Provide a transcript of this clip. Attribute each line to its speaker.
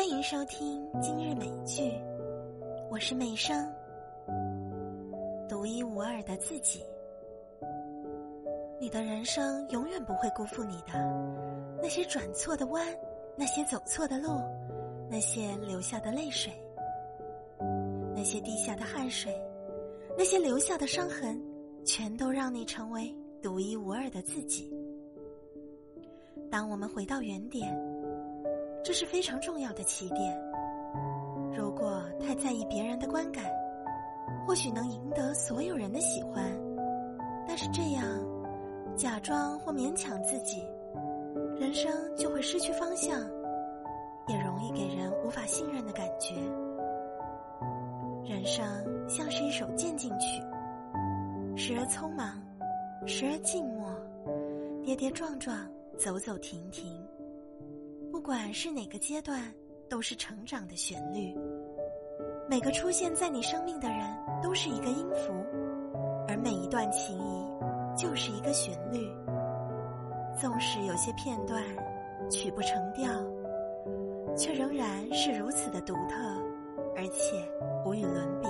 Speaker 1: 欢迎收听今日美剧，我是美声，独一无二的自己。你的人生永远不会辜负你的，那些转错的弯，那些走错的路，那些流下的泪水，那些滴下的汗水，那些留下的伤痕，全都让你成为独一无二的自己。当我们回到原点。这是非常重要的起点。如果太在意别人的观感，或许能赢得所有人的喜欢，但是这样假装或勉强自己，人生就会失去方向，也容易给人无法信任的感觉。人生像是一首渐进曲，时而匆忙，时而静默，跌跌撞撞，走走停停。不管是哪个阶段，都是成长的旋律。每个出现在你生命的人都是一个音符，而每一段情谊就是一个旋律。纵使有些片段曲不成调，却仍然是如此的独特，而且无与伦比。